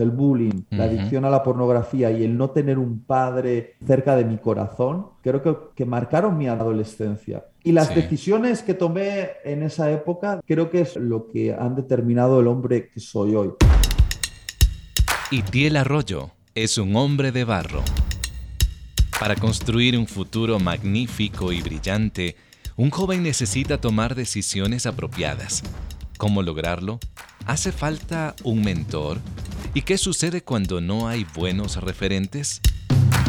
el bullying, la adicción a la pornografía y el no tener un padre cerca de mi corazón, creo que, que marcaron mi adolescencia. Y las Sí. decisiones que tomé en esa época creo que es lo que han determinado el hombre que soy hoy. Itiel Arroyo es un hombre de barro. Para construir un futuro magnífico y brillante, un joven necesita tomar decisiones apropiadas. ¿Cómo lograrlo? ¿Hace falta un mentor? ¿Y qué sucede cuando no hay buenos referentes?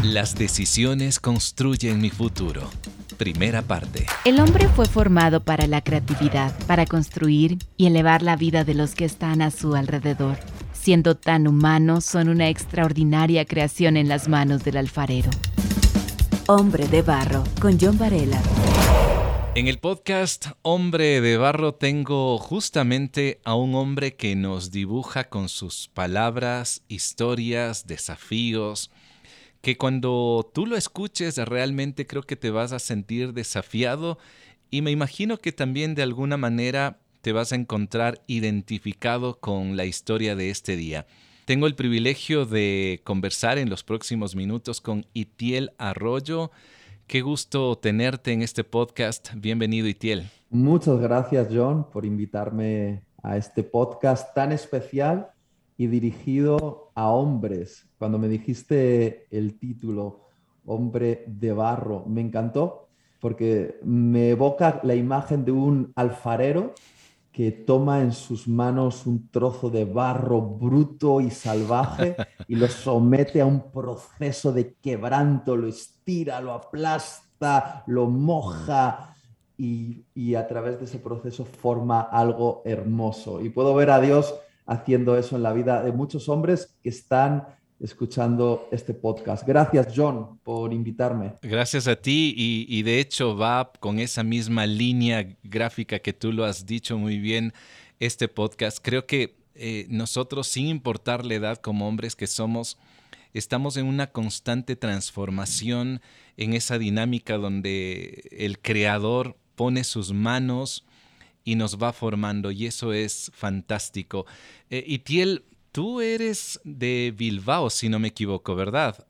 Las decisiones construyen mi futuro. Primera parte. El hombre fue formado para la creatividad, para construir y elevar la vida de los que están a su alrededor. Siendo tan humanos, son una extraordinaria creación en las manos del alfarero. Hombre de Barro, con John Varela. En el podcast Hombre de Barro tengo justamente a un hombre que nos dibuja con sus palabras, historias, desafíos, que cuando tú lo escuches realmente creo que te vas a sentir desafiado y me imagino que también de alguna manera te vas a encontrar identificado con la historia de este día. Tengo el privilegio de conversar en los próximos minutos con Itiel Arroyo. Qué gusto tenerte en este podcast. Bienvenido, Itiel. Muchas gracias, John, por invitarme a este podcast tan especial y dirigido a hombres. Cuando me dijiste el título, Hombre de Barro, me encantó porque me evoca la imagen de un alfarero que toma en sus manos un trozo de barro bruto y salvaje y lo somete a un proceso de quebranto, lo estira, lo aplasta, lo moja y, y a través de ese proceso forma algo hermoso. Y puedo ver a Dios haciendo eso en la vida de muchos hombres que están escuchando este podcast. Gracias, John, por invitarme. Gracias a ti y, y, de hecho va con esa misma línea gráfica que tú lo has dicho muy bien este podcast. Creo que eh, nosotros, sin importar la edad como hombres que somos, estamos en una constante transformación en esa dinámica donde el creador pone sus manos y nos va formando y eso es fantástico. Eh, Itiel, Tú eres de Bilbao, si no me equivoco, ¿verdad?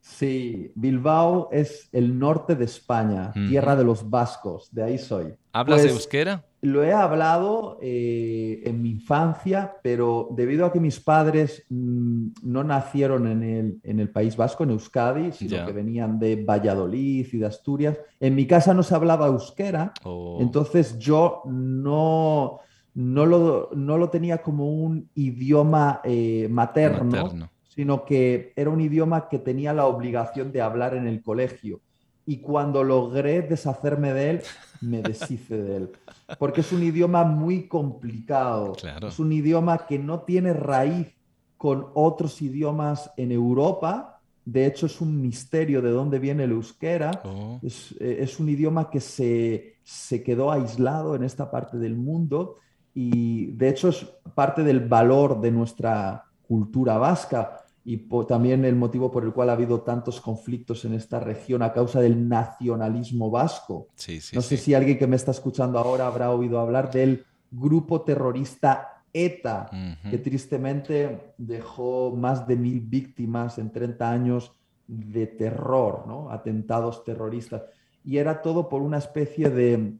Sí, Bilbao es el norte de España, tierra de los vascos, de ahí soy. ¿Hablas pues, de euskera? Lo he hablado eh, en mi infancia, pero debido a que mis padres mmm, no nacieron en el, en el, País Vasco, en Euskadi, sino yeah. que venían de Valladolid y de Asturias, en mi casa no se hablaba euskera, oh. entonces yo no no lo, no lo tenía como un idioma eh, materno, materno, sino que era un idioma que tenía la obligación de hablar en el colegio. Y cuando logré deshacerme de él, me deshice de él. Porque es un idioma muy complicado. Claro. Es un idioma que no tiene raíz con otros idiomas en Europa. De hecho, es un misterio de dónde viene el euskera. Oh. Es, eh, es, un idioma que se, se quedó aislado en esta parte del mundo y de hecho es parte del valor de nuestra cultura vasca y también el motivo por el cual ha habido tantos conflictos en esta región a causa del nacionalismo vasco. Sí, sí, no sé sí. si alguien que me está escuchando ahora habrá oído hablar del grupo terrorista ETA, Uh -huh. que tristemente dejó más de mil víctimas en 30 años de terror, ¿no? atentados terroristas. Y era todo por una especie de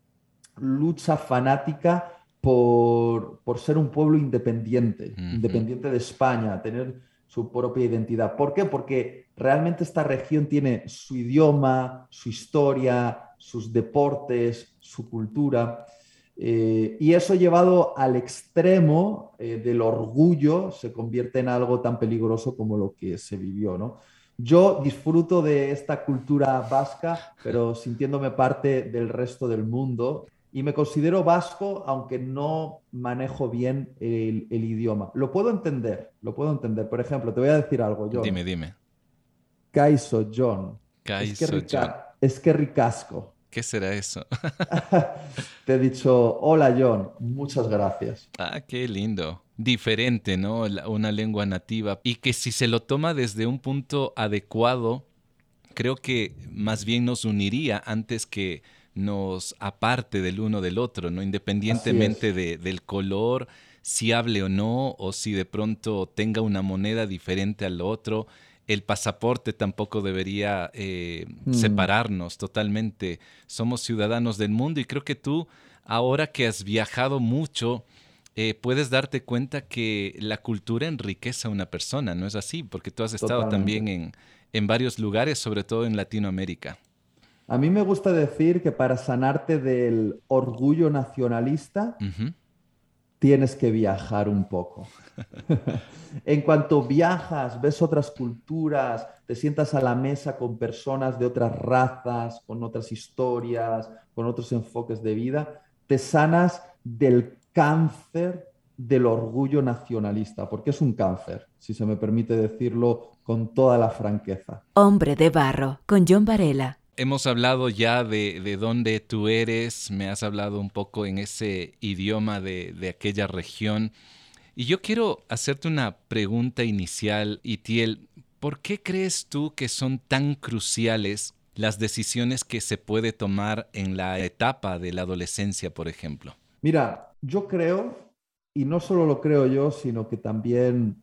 lucha fanática por, por, ser un pueblo independiente, independiente de España, tener su propia identidad. ¿Por qué? Porque realmente esta región tiene su idioma, su historia, sus deportes, su cultura. eh, y eso llevado al extremo eh, del orgullo se convierte en algo tan peligroso como lo que se vivió, ¿no? Yo disfruto de esta cultura vasca, pero sintiéndome parte del resto del mundo y me considero vasco, aunque no manejo bien el, el, idioma. Lo puedo entender, lo puedo entender. Por ejemplo, te voy a decir algo, John. Dime, dime. Kaiso, John. Kaiso, es que, rica, John. es que ricasco. ¿Qué será eso? te he dicho, hola, John, muchas gracias. Ah, qué lindo. Diferente, ¿no? La- Una lengua nativa. Y que si se lo toma desde un punto adecuado, creo que más bien nos uniría antes que nos aparte del uno del otro, ¿no? Independientemente de- del color, si hable o no, o si de pronto tenga una moneda diferente al otro. El pasaporte tampoco debería eh, mm. separarnos totalmente. Somos ciudadanos del mundo y creo que tú, ahora que has viajado mucho, eh, puedes darte cuenta que la cultura enriquece a una persona, ¿no es así? Porque tú has estado también en, en varios lugares, sobre todo en Latinoamérica. A mí me gusta decir que para sanarte del orgullo nacionalista, tienes que viajar un poco. en cuanto viajas, ves otras culturas, te sientas a la mesa con personas de otras razas, con otras historias, con otros enfoques de vida, te sanas del cáncer del orgullo nacionalista, porque es un cáncer, si se me permite decirlo con toda la franqueza. Hombre de barro, con John Varela. Hemos hablado ya de, de, dónde tú eres, me has hablado un poco en ese idioma de, de aquella región. Y yo quiero hacerte una pregunta inicial, Itiel. ¿Por qué crees tú que son tan cruciales las decisiones que se puede tomar en la etapa de la adolescencia, por ejemplo? Mira, yo creo, y no solo lo creo yo, sino que también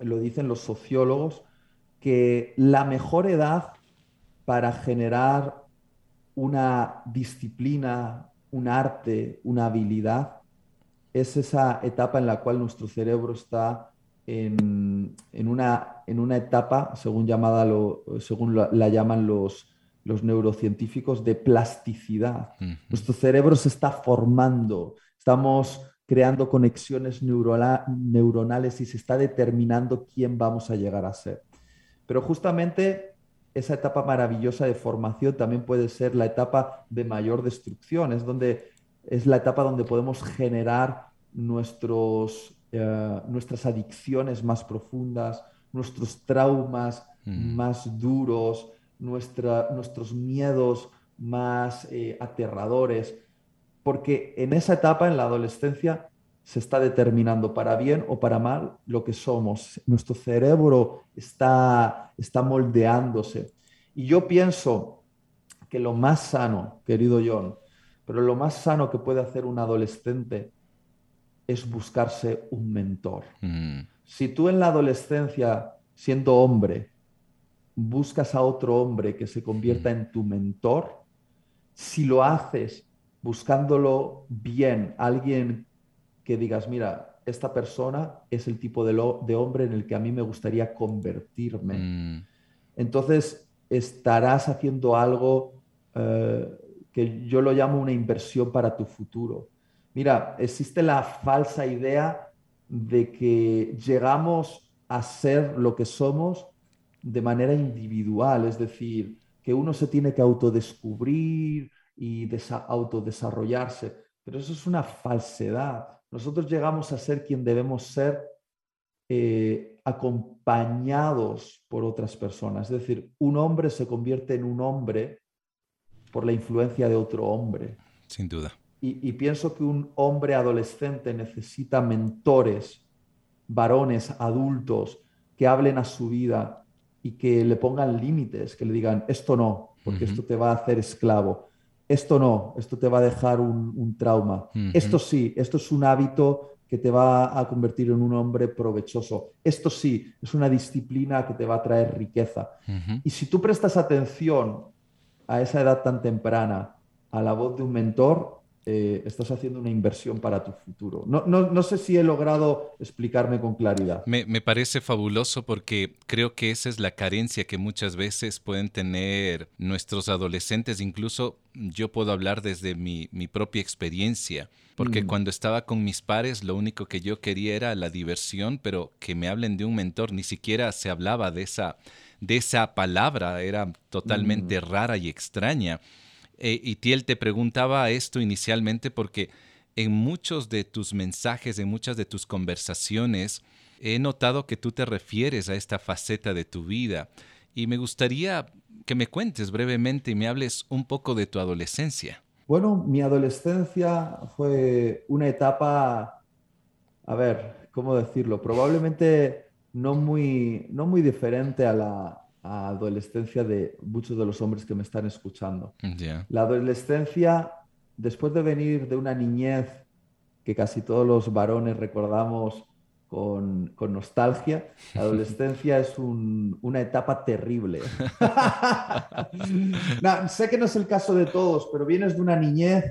lo dicen los sociólogos, que la mejor edad para generar una disciplina, un arte, una habilidad, es esa etapa en la cual nuestro cerebro está en, una, en una, etapa, según, llamada lo, según la, llaman los, los, neurocientíficos, de plasticidad. Nuestro cerebro se está formando, estamos creando conexiones neuronales y se está determinando quién vamos a llegar a ser. Pero justamente esa etapa maravillosa de formación también puede ser la etapa de mayor destrucción, es donde es la etapa donde podemos generar nuestros, eh, nuestras adicciones más profundas, nuestros traumas mm. más duros, nuestros miedos más eh, aterradores, porque en esa etapa, en la adolescencia, se está determinando para bien o para mal lo que somos. Nuestro cerebro está, está moldeándose. Y yo pienso que lo más sano, querido John, pero lo más sano que puede hacer un adolescente es buscarse un mentor. Mm. Si tú en la adolescencia, siendo hombre, buscas a otro hombre que se convierta mm. en tu mentor, si lo haces buscándolo bien, alguien que digas, mira, esta persona es el tipo de, de hombre en el que a mí me gustaría convertirme. Mm. Entonces, estarás haciendo algo eh, que yo lo llamo una inversión para tu futuro. Mira, existe la falsa idea de que llegamos a ser lo que somos de manera individual, es decir, que uno se tiene que autodescubrir y autodesarrollarse, pero eso es una falsedad. Nosotros llegamos a ser quien debemos ser eh, acompañados por otras personas, es decir, un hombre se convierte en un hombre por la influencia de otro hombre. Sin duda. Y, pienso que un hombre adolescente necesita mentores, varones, adultos, que hablen a su vida y que le pongan límites, que le digan, esto no, porque esto te va a hacer esclavo. Esto no, esto te va a dejar un, trauma. Esto sí, esto es un hábito que te va a convertir en un hombre provechoso. Esto sí, es una disciplina que te va a traer riqueza. Y si tú prestas atención a esa edad tan temprana a la voz de un mentor, eh, estás haciendo una inversión para tu futuro. No, sé si he logrado explicarme con claridad. Me, parece fabuloso porque creo que esa es la carencia que muchas veces pueden tener nuestros adolescentes. Incluso yo puedo hablar desde mi, propia experiencia, porque mm. cuando estaba con mis pares lo único que yo quería era la diversión, pero que me hablen de un mentor, ni siquiera se hablaba de esa, de esa palabra, era totalmente mm. rara y extraña. Eh, y Tiel te preguntaba esto inicialmente porque en muchos de tus mensajes, en muchas de tus conversaciones, he notado que tú te refieres a esta faceta de tu vida. Y me gustaría que me cuentes brevemente y me hables un poco de tu adolescencia. Bueno, mi adolescencia fue una etapa, a ver, ¿cómo decirlo? Probablemente no muy, no muy diferente a la, adolescencia de muchos de los hombres que me están escuchando. La adolescencia, después de venir de una niñez que casi todos los varones recordamos con, nostalgia. La adolescencia es una etapa terrible. sé que no es el caso de todos, pero vienes de una niñez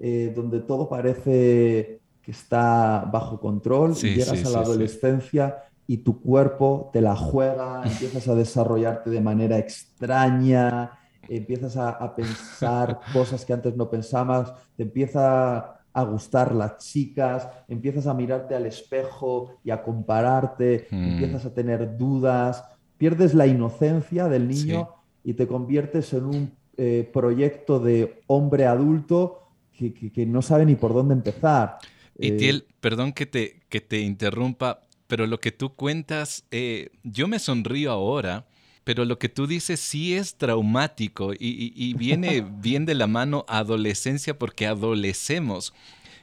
eh, donde todo parece que está bajo control y llegas a la adolescencia y tu cuerpo te la juega, empiezas a desarrollarte de manera extraña, empiezas a, pensar cosas que antes no pensabas, te empieza a gustar las chicas, empiezas a mirarte al espejo y a compararte, hmm. empiezas a tener dudas, pierdes la inocencia del niño y te conviertes en un eh, proyecto de hombre adulto que, no sabe ni por dónde empezar. Y eh, perdón que te, que te interrumpa, pero lo que tú cuentas, eh, yo me sonrío ahora pero lo que tú dices sí es traumático y, viene bien de la mano adolescencia porque adolecemos.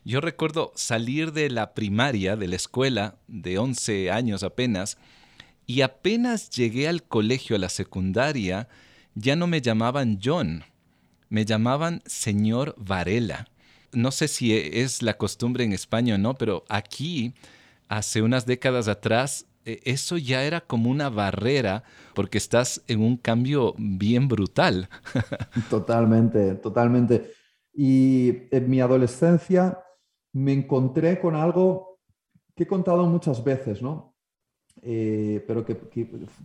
Yo recuerdo salir de la primaria, de la escuela, de 11 años apenas, y apenas llegué al colegio, a la secundaria, ya no me llamaban John, me llamaban señor Varela. No sé si es la costumbre en España o no, pero aquí, hace unas décadas atrás, e, eso ya era como una barrera porque estás en un cambio bien brutal. totalmente, totalmente. Y en mi adolescencia me encontré con algo que he contado muchas veces, ¿no? Eh, pero que,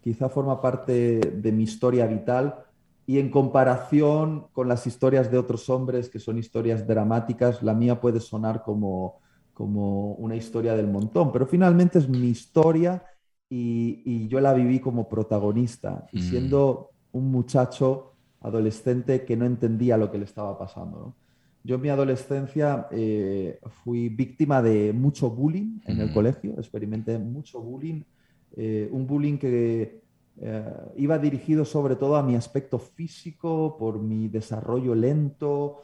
quizá forma parte de mi historia vital y en comparación con las historias de otros hombres que son historias dramáticas, la mía puede sonar como como una historia del montón, pero finalmente es mi historia y, yo la viví como protagonista y mm. siendo un muchacho adolescente que no entendía lo que le estaba pasando. Yo en mi adolescencia eh, fui víctima de mucho bullying en el mm. colegio, experimenté mucho bullying, eh, un bullying que eh, iba dirigido sobre todo a mi aspecto físico, por mi desarrollo lento,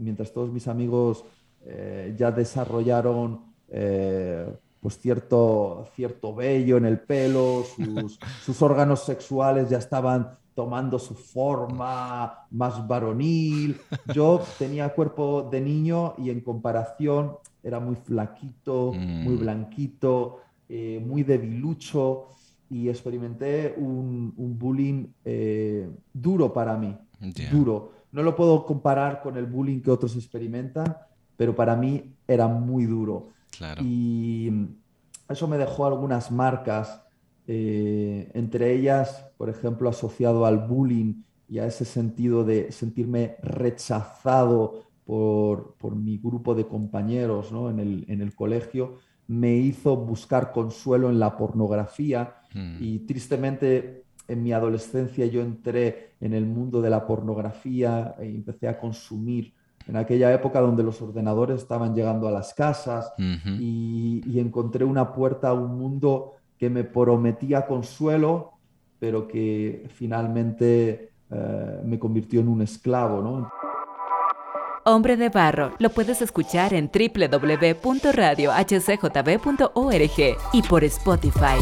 mientras todos mis amigos eh, ya desarrollaron eh, pues cierto, cierto vello en el pelo, sus, órganos sexuales ya estaban tomando su forma más varonil. Yo tenía cuerpo de niño y en comparación era muy flaquito, muy mm. blanquito, eh, muy debilucho y experimenté un, bullying duro para mí, duro. No lo puedo comparar con el bullying que otros experimentan, pero para mí era muy duro. Y eso me dejó algunas marcas, eh, entre ellas, por ejemplo, asociado al bullying y a ese sentido de sentirme rechazado por, mi grupo de compañeros en, el, colegio, me hizo buscar consuelo en la pornografía hmm. y tristemente en mi adolescencia yo entré en el mundo de la pornografía e empecé a consumir en aquella época donde los ordenadores estaban llegando a las casas y, encontré una puerta a un mundo que me prometía consuelo, pero que finalmente eh, me convirtió en un esclavo. ¿no? Hombre de Barro lo puedes escuchar en www.radiohcjb.org y por Spotify.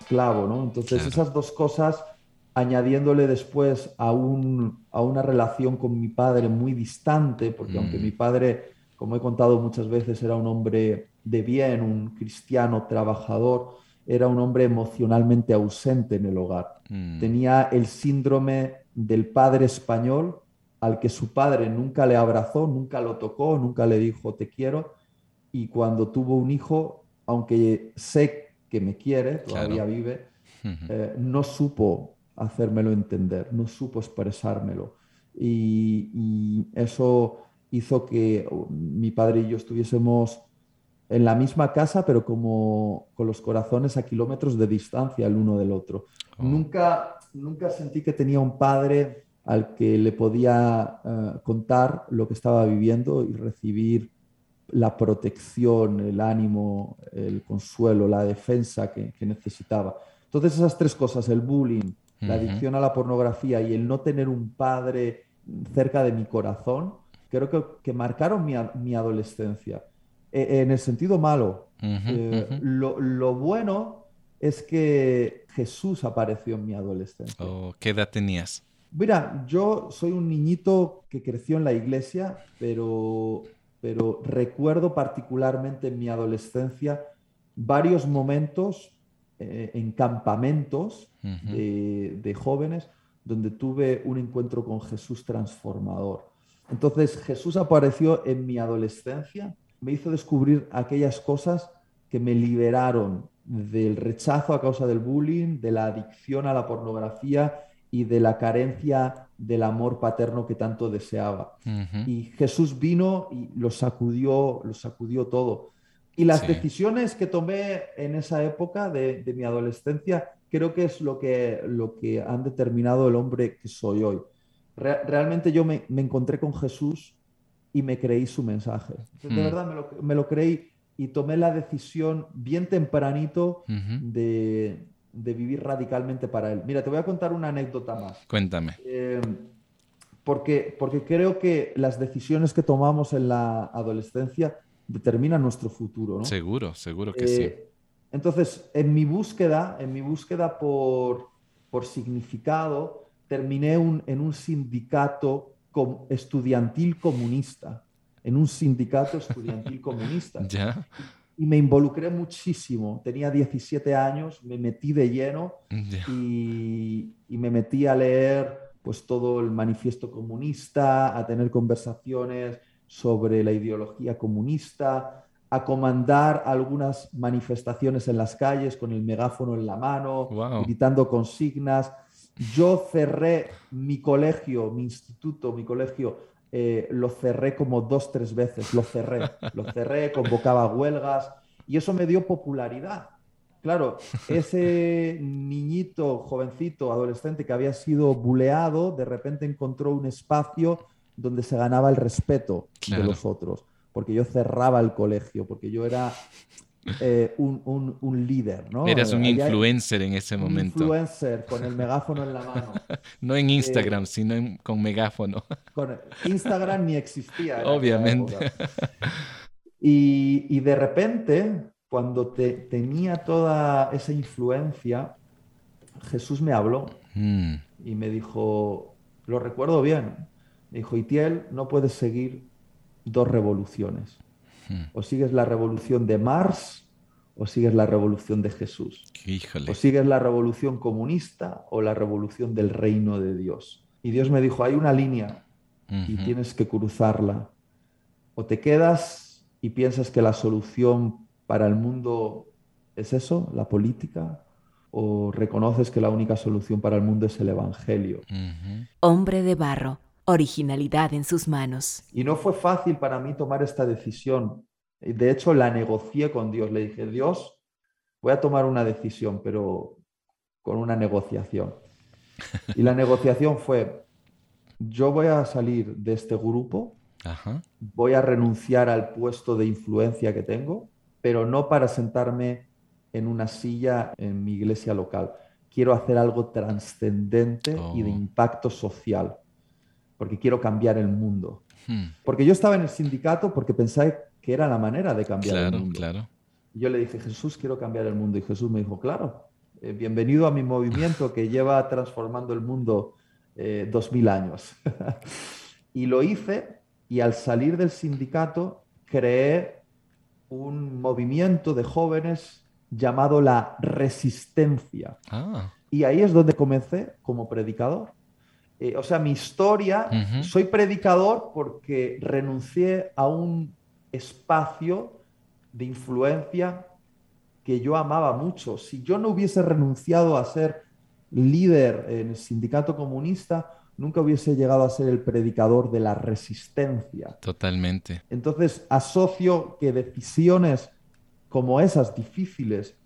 Esclavo, ¿no? Entonces esas dos cosas añadiéndole después a, un, a una relación con mi padre muy distante, porque aunque mm. mi padre, como he contado muchas veces, era un hombre de bien, un cristiano trabajador, era un hombre emocionalmente ausente en el hogar. Mm. Tenía el síndrome del padre español al que su padre nunca le abrazó, nunca lo tocó, nunca le dijo te quiero, y cuando tuvo un hijo, aunque sé que me quiere, todavía vive, eh, no supo hacérmelo entender, no supo expresármelo. Y, eso hizo que uh, mi padre y yo estuviésemos en la misma casa, pero como con los corazones a kilómetros de distancia el uno del otro. Oh. Nunca, nunca sentí que tenía un padre al que le podía uh, contar lo que estaba viviendo y recibir la protección, el ánimo, el consuelo, la defensa que, que necesitaba. Entonces esas tres cosas, el bullying, la adicción a la pornografía y el no tener un padre cerca de mi corazón, creo que, marcaron mi, adolescencia. E, en el sentido malo. Eh, lo, bueno es que Jesús apareció en mi adolescencia. Oh, ¿Qué edad tenías? Mira, yo soy un niñito que creció en la iglesia, pero, pero recuerdo particularmente en mi adolescencia varios momentos eh, en campamentos de, jóvenes donde tuve un encuentro con Jesús transformador. Entonces Jesús apareció en mi adolescencia, me hizo descubrir aquellas cosas que me liberaron del rechazo a causa del bullying, de la adicción a la pornografía y de la carencia del amor paterno que tanto deseaba. Y Jesús vino y lo sacudió, lo sacudió todo. Y las decisiones que tomé en esa época de, mi adolescencia creo que es lo que, lo que han determinado el hombre que soy hoy. realmente yo me, encontré con Jesús y me creí su mensaje. De hmm. verdad me lo, me lo, creí y tomé la decisión bien tempranito de, de, vivir radicalmente para Él. Mira, te voy a contar una anécdota más. Cuéntame. Eh, porque, porque creo que las decisiones que tomamos en la adolescencia determina nuestro futuro. ¿no? Seguro, seguro que sí. Eh, entonces, en mi búsqueda, en mi búsqueda por, por significado, terminé en un sindicato estudiantil comunista, en un sindicato estudiantil comunista. ¿Ya? Y me involucré muchísimo. Tenía 17 años, me metí de lleno y, y, me metí a leer pues todo el manifiesto comunista, a tener conversaciones sobre la ideología comunista, a comandar algunas manifestaciones en las calles con el megáfono en la mano, gritando consignas. Yo cerré mi colegio, mi instituto, mi colegio, eh, lo cerré como dos, tres veces, lo cerré, lo cerré, convocaba huelgas y eso me dio popularidad. Claro, ese niñito, jovencito, adolescente que había sido buleado, de repente encontró un espacio donde se ganaba el respeto de los otros, porque yo cerraba el colegio, porque yo era eh, un, líder, ¿no? Eras un influencer en ese momento. Un influencer con el megáfono en la mano. no en Instagram, eh, sino con megáfono. Instagram ni existía. Obviamente. Y, de repente, cuando te, tenía toda esa influencia, Jesús me habló mm. y me dijo, lo recuerdo bien, dijo, Itiel, no puedes seguir dos revoluciones. Hmm. O sigues la revolución de Mars o sigues la revolución de Jesús. O sigues la revolución comunista o la revolución del reino de Dios. Y Dios me dijo, hay una línea y tienes que cruzarla. O te quedas y piensas que la solución para el mundo es eso, la política, o reconoces que la única solución para el mundo es el Evangelio. Hombre de barro originalidad en sus manos. Y no fue fácil para mí tomar esta decisión. De hecho, la negocié con Dios. Le dije, Dios, voy a tomar una decisión, pero con una negociación. Y la negociación fue, yo voy a salir de este grupo, voy a renunciar al puesto de influencia que tengo, pero no para sentarme en una silla en mi iglesia local. Quiero hacer algo trascendente y de oh. impacto social porque quiero cambiar el mundo. Hmm. Porque yo estaba en el sindicato porque pensé que era la manera de cambiar el mundo. Claro. yo le dije, Jesús, quiero cambiar el mundo. Y Jesús me dijo, claro, eh, bienvenido a mi movimiento que lleva transformando el mundo eh, dos mil años. y lo hice y al salir del sindicato creé un movimiento de jóvenes llamado la resistencia. Ah. Y ahí es donde comencé como predicador. Eh, o sea, mi historia, soy predicador porque renuncié a un espacio de influencia que yo amaba mucho. Si yo no hubiese renunciado a ser líder en el sindicato comunista, nunca hubiese llegado a ser el predicador de la resistencia. Totalmente. Entonces, asocio que decisiones como esas difíciles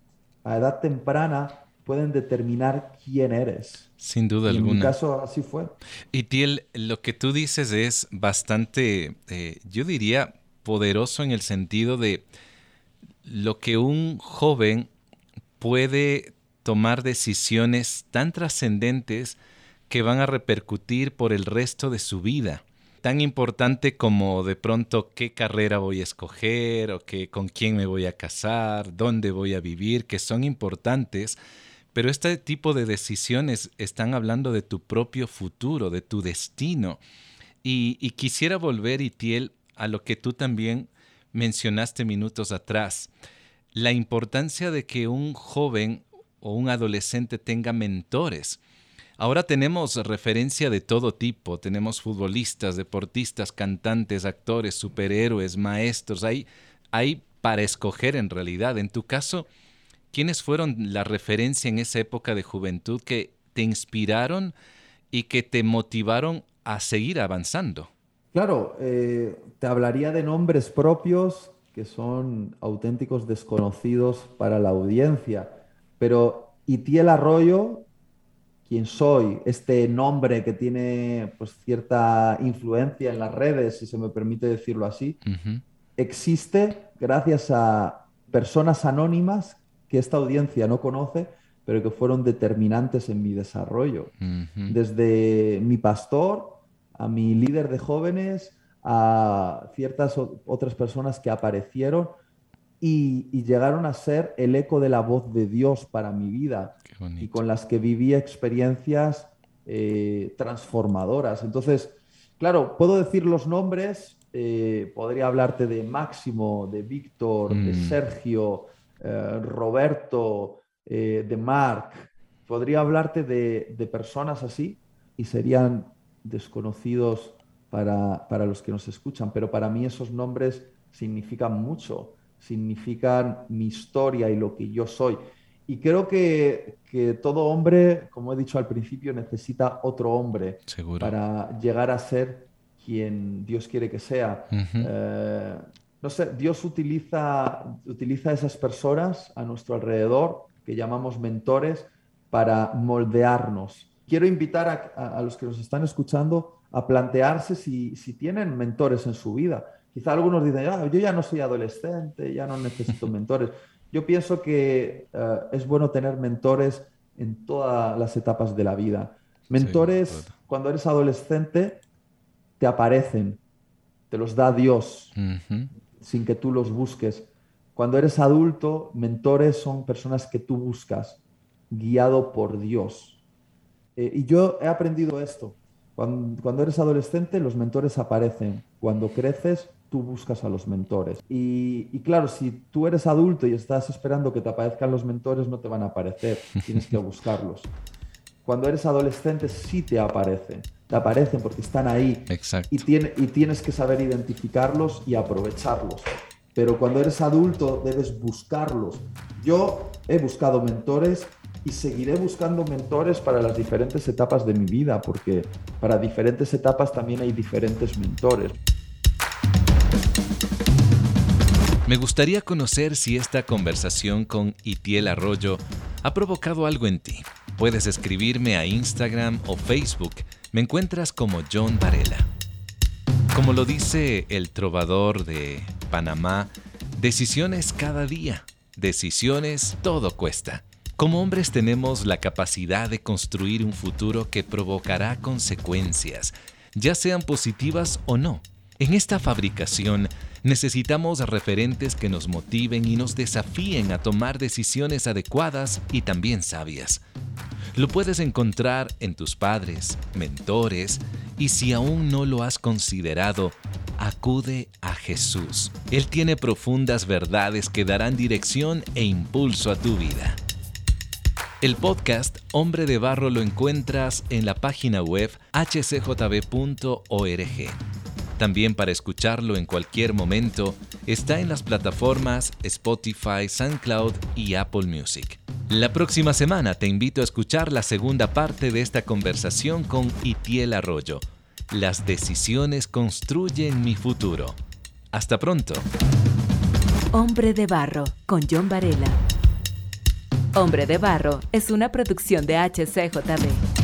a edad temprana pueden determinar quién eres. Sin duda alguna. En mi caso así fue. Y Tiel, lo que tú dices es bastante, eh, yo diría, poderoso en el sentido de lo que un joven puede tomar decisiones tan trascendentes que van a repercutir por el resto de su vida. Tan importante como de pronto qué carrera voy a escoger o que, con quién me voy a casar, dónde voy a vivir, que son importantes Pero este tipo de decisiones están hablando de tu propio futuro, de tu destino. Y, quisiera volver, Itiel, a lo que tú también mencionaste minutos atrás, la importancia de que un joven o un adolescente tenga mentores. Ahora tenemos referencia de todo tipo, tenemos futbolistas, deportistas, cantantes, actores, superhéroes, maestros, hay, hay para escoger en realidad. En tu caso, ¿quiénes fueron la referencia en esa época de juventud que te inspiraron y que te motivaron a seguir avanzando? Claro, eh, te hablaría de nombres propios que son auténticos desconocidos para la audiencia, pero Itiel Arroyo, quien soy, este nombre que tiene pues, cierta influencia en las redes, si se me permite decirlo así, existe gracias a personas anónimas que esta audiencia no conoce, pero que fueron determinantes en mi desarrollo. Desde mi pastor, a mi líder de jóvenes, a ciertas otras personas que aparecieron y, llegaron a ser el eco de la voz de Dios para mi vida y con las que viví experiencias eh, transformadoras. Entonces, claro, puedo decir los nombres, eh, podría hablarte de Máximo, de Víctor, de mm. Sergio, eh, Roberto, de Marc, podría hablarte de personas así y serían desconocidos para, los que nos escuchan, pero para mí esos nombres significan mucho, significan mi historia y lo que yo soy. Y creo que, todo hombre, como he dicho al principio, necesita otro hombre para llegar a ser quien Dios quiere que sea. Eh, no sé, Dios utiliza, utiliza esas personas a nuestro alrededor, que llamamos mentores, para moldearnos, quiero invitar a, los que nos están escuchando a plantearse si, tienen mentores en su vida. Quizá algunos dicen, ah, yo ya no soy adolescente, ya no necesito mentores. Yo pienso que eh, es bueno tener mentores en todas las etapas de la vida. Mentores, cuando eres adolescente, te aparecen, te los da Dios, sin que tú los busques. Cuando eres adulto, mentores son personas que tú buscas, guiado por Dios. Eh, y yo he aprendido esto. Cuando, eres adolescente, los mentores aparecen. Cuando creces, tú buscas a los mentores. Y, claro, si tú eres adulto y estás esperando que te aparezcan los mentores, no te van a aparecer. Tienes que buscarlos. Cuando eres adolescente, sí te aparecen. Te aparecen porque están ahí. Exacto. Y, y tienes que saber identificarlos y aprovecharlos. Pero cuando eres adulto, debes buscarlos. Yo he buscado mentores y seguiré buscando mentores para las diferentes etapas de mi vida, porque para diferentes etapas también hay diferentes mentores. Me gustaría conocer si esta conversación con Itiel Arroyo ha provocado algo en ti. Puedes escribirme a Instagram o Facebook. Me encuentras como John Varela. Como lo dice el trovador de Panamá, decisiones cada día. Decisiones todo cuesta. Como hombres tenemos la capacidad de construir un futuro que provocará consecuencias, ya sean positivas o no. En esta fabricación necesitamos referentes que nos motiven y nos desafíen a tomar decisiones adecuadas y también sabias. Lo puedes encontrar en tus padres, mentores, y si aún no lo has considerado, acude a Jesús. Él tiene profundas verdades que darán dirección e impulso a tu vida. El podcast Hombre de Barro lo encuentras en la página web hcjb.org. También para escucharlo en cualquier momento está en las plataformas Spotify, SoundCloud y Apple Music. La próxima semana te invito a escuchar la segunda parte de esta conversación con Itiel Arroyo. Las decisiones construyen mi futuro. Hasta pronto. Hombre de Barro con John Varela. Hombre de Barro es una producción de HCJB.